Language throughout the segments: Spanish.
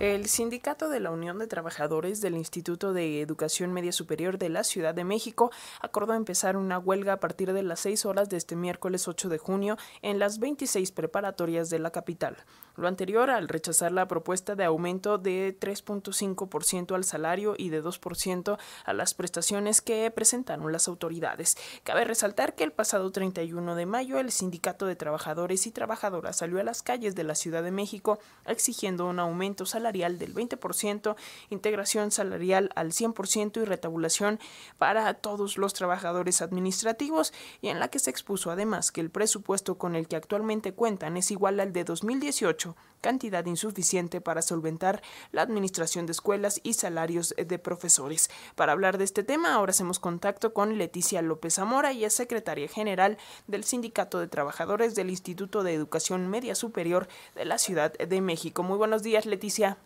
El sindicato de la Unión de Trabajadores del Instituto de Educación Media Superior de la Ciudad de México acordó empezar una huelga a partir de las 6 horas de este miércoles 8 de junio en las 26 preparatorias de la capital. Lo anterior al rechazar la propuesta de aumento de 3.5% al salario y de 2% a las prestaciones que presentaron las autoridades. Cabe resaltar que el pasado 31 de mayo el Sindicato de Trabajadores y Trabajadoras salió a las calles de la Ciudad de México exigiendo un aumento salarial del 20%, integración salarial al 100% y retabulación para todos los trabajadores administrativos y en la que se expuso además que el presupuesto con el que actualmente cuentan es igual al de 2018, cantidad insuficiente para solventar la administración de escuelas y salarios de profesores. Para hablar de este tema, ahora hacemos contacto con Leticia López Zamora y es secretaria general del Sindicato de Trabajadores del Instituto de Educación Media Superior de la Ciudad de México. Muy buenos días, Leticia.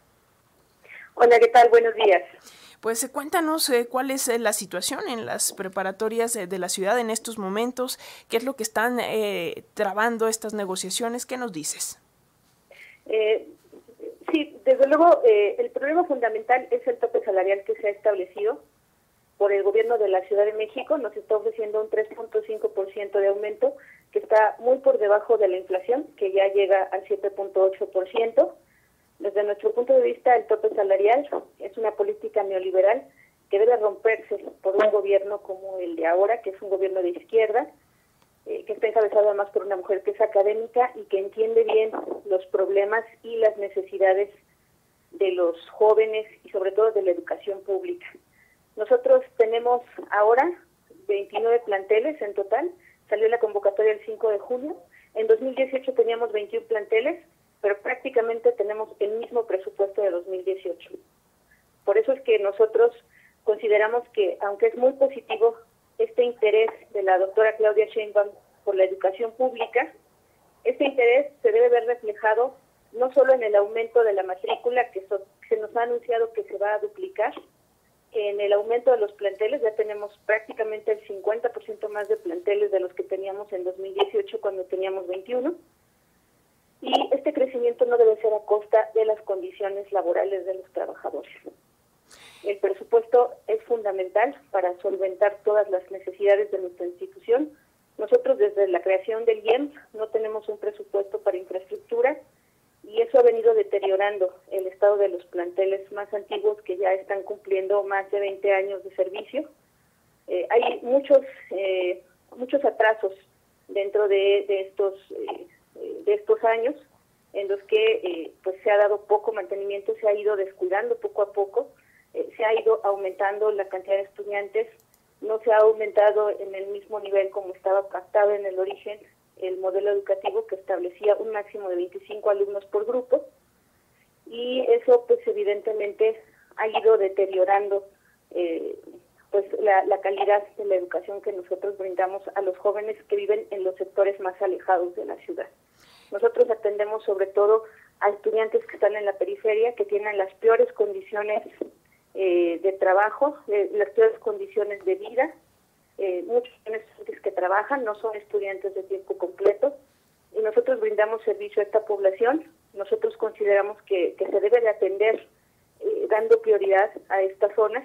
Hola, ¿qué tal? Buenos días. Pues eh, cuéntanos eh, cuál es eh, la situación en las preparatorias de la ciudad en estos momentos, qué es lo que están trabando estas negociaciones, ¿qué nos dices? sí, desde luego el problema fundamental es el tope salarial que se ha establecido por el gobierno de la Ciudad de México, nos está ofreciendo un 3.5% de aumento, que está muy por debajo de la inflación, que ya llega al 7.8%. Desde nuestro punto de vista, el tope salarial es una política neoliberal que debe romperse por un gobierno como el de ahora, que es un gobierno de izquierda, eh, que está encabezado además por una mujer que es académica y que entiende bien los problemas y las necesidades de los jóvenes y sobre todo de la educación pública. Nosotros tenemos ahora 29 planteles en total, salió la convocatoria el 5 de junio, en 2018 teníamos 21 planteles, pero prácticamente tenemos el mismo presupuesto de 2018. Por eso es que nosotros consideramos que, aunque es muy positivo este interés de la doctora Claudia Sheinbaum por la educación pública, este interés se debe ver reflejado no solo en el aumento de la matrícula que se nos ha anunciado que se va a duplicar, en el aumento de los planteles, ya tenemos prácticamente el 50% más de planteles de los que teníamos en 2018 cuando teníamos 21, y este crecimiento no debe ser a costa de las condiciones laborales de los trabajadores. El presupuesto es fundamental para solventar todas las necesidades de nuestra institución. Nosotros desde la creación del IEM no tenemos un presupuesto para infraestructura y eso ha venido deteriorando el estado de los planteles más antiguos que ya están cumpliendo más de 20 años de servicio. Eh, hay muchos eh, muchos atrasos dentro de, estos eh, de estos años en los que eh, pues se ha dado poco mantenimiento, se ha ido descuidando poco a poco, eh, se ha ido aumentando la cantidad de estudiantes, no se ha aumentado en el mismo nivel como estaba pactado en el origen el modelo educativo que establecía un máximo de 25 alumnos por grupo y eso pues evidentemente ha ido deteriorando eh, pues la, la calidad de la educación que nosotros brindamos a los jóvenes que viven en los sectores más alejados de la ciudad. Nosotros atendemos sobre todo a estudiantes que están en la periferia, que tienen las peores condiciones eh, de trabajo, las peores condiciones de vida. Eh, muchos estudiantes que trabajan no son estudiantes de tiempo completo y nosotros brindamos servicio a esta población. Nosotros consideramos que, se debe de atender eh, dando prioridad a estas zonas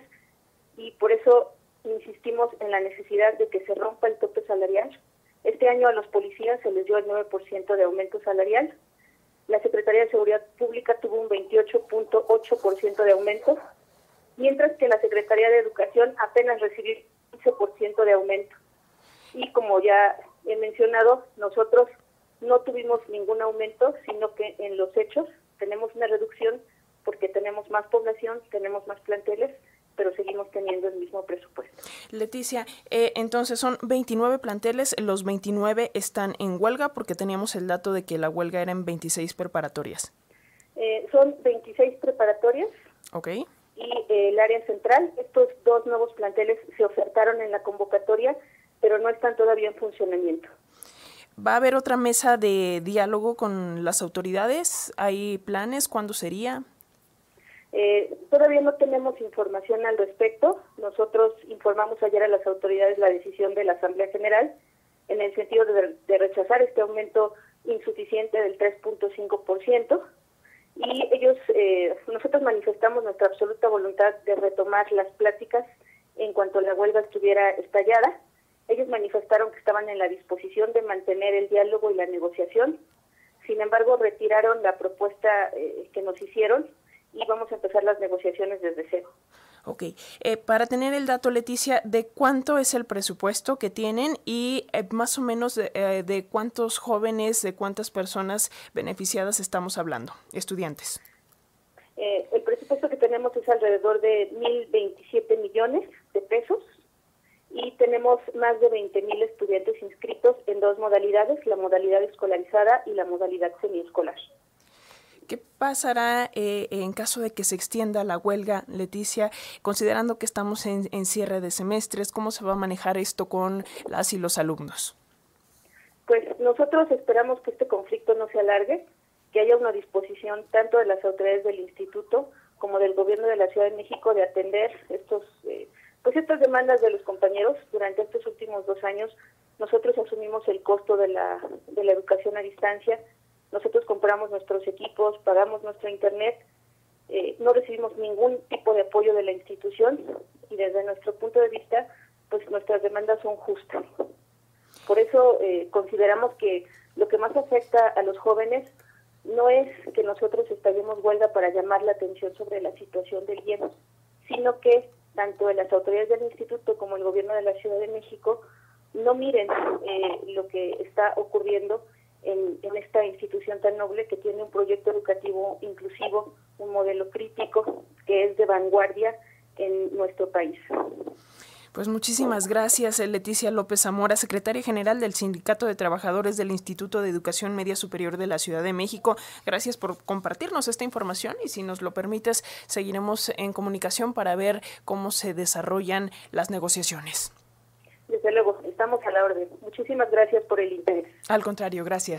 y por eso insistimos en la necesidad de que se rompa el tope salarial, este año a los policías se les dio el 9% de aumento salarial. La Secretaría de Seguridad Pública tuvo un 28.8% de aumento, mientras que la Secretaría de Educación apenas recibió 15% de aumento. Y como ya he mencionado, nosotros no tuvimos ningún aumento, sino que en los hechos tenemos una reducción porque tenemos más población, tenemos más planteles pero seguimos teniendo el mismo presupuesto. Leticia, eh, entonces son 29 planteles, los 29 están en huelga porque teníamos el dato de que la huelga era en 26 preparatorias. Eh, son 26 preparatorias. Ok. Y eh, el área central, estos dos nuevos planteles se ofertaron en la convocatoria, pero no están todavía en funcionamiento. ¿Va a haber otra mesa de diálogo con las autoridades? ¿Hay planes? ¿Cuándo sería? Eh, todavía no tenemos información al respecto. Nosotros informamos ayer a las autoridades la decisión de la Asamblea General en el sentido de, rechazar este aumento insuficiente del 3.5% y ellos, eh, nosotros manifestamos nuestra absoluta voluntad de retomar las pláticas en cuanto la huelga estuviera estallada. Ellos manifestaron que estaban en la disposición de mantener el diálogo y la negociación. Sin embargo, retiraron la propuesta eh, que nos hicieron y vamos a empezar las negociaciones desde cero. Ok, eh, para tener el dato, Leticia, ¿de cuánto es el presupuesto que tienen y eh, más o menos de, cuántos jóvenes, de cuántas personas beneficiadas estamos hablando, estudiantes? el presupuesto que tenemos es alrededor de 1.027 millones de pesos y tenemos más de 20.000 estudiantes inscritos en dos modalidades, la modalidad escolarizada y la modalidad semiescolar. ¿Qué pasará eh, en caso de que se extienda la huelga, Leticia, considerando que estamos en, en, cierre de semestres? ¿Cómo se va a manejar esto con las y los alumnos? Pues nosotros esperamos que este conflicto no se alargue, que haya una disposición tanto de las autoridades del instituto como del gobierno de la Ciudad de México de atender estos eh, pues estas demandas de los compañeros durante estos últimos dos años nosotros asumimos el costo de la, de la educación a distancia, nosotros compramos nuestros equipos, pagamos nuestro internet, eh, no recibimos ningún tipo de apoyo de la institución y desde nuestro punto de vista, pues nuestras demandas son justas. Por eso eh, consideramos que lo que más afecta a los jóvenes no es que nosotros estallemos huelga para llamar la atención sobre la situación del hielo, sino que tanto las autoridades del instituto como el gobierno de la Ciudad de México no miren eh, lo que está ocurriendo en, en, esta institución tan noble que tiene un proyecto educativo inclusivo, un modelo crítico que es de vanguardia en nuestro país. Pues muchísimas gracias, eh, Leticia López Zamora, secretaria general del Sindicato de Trabajadores del Instituto de Educación Media Superior de la Ciudad de México. Gracias por compartirnos esta información y si nos lo permites, seguiremos en comunicación para ver cómo se desarrollan las negociaciones. Desde luego, estamos a la orden. Muchísimas gracias por el interés. Al contrario, gracias.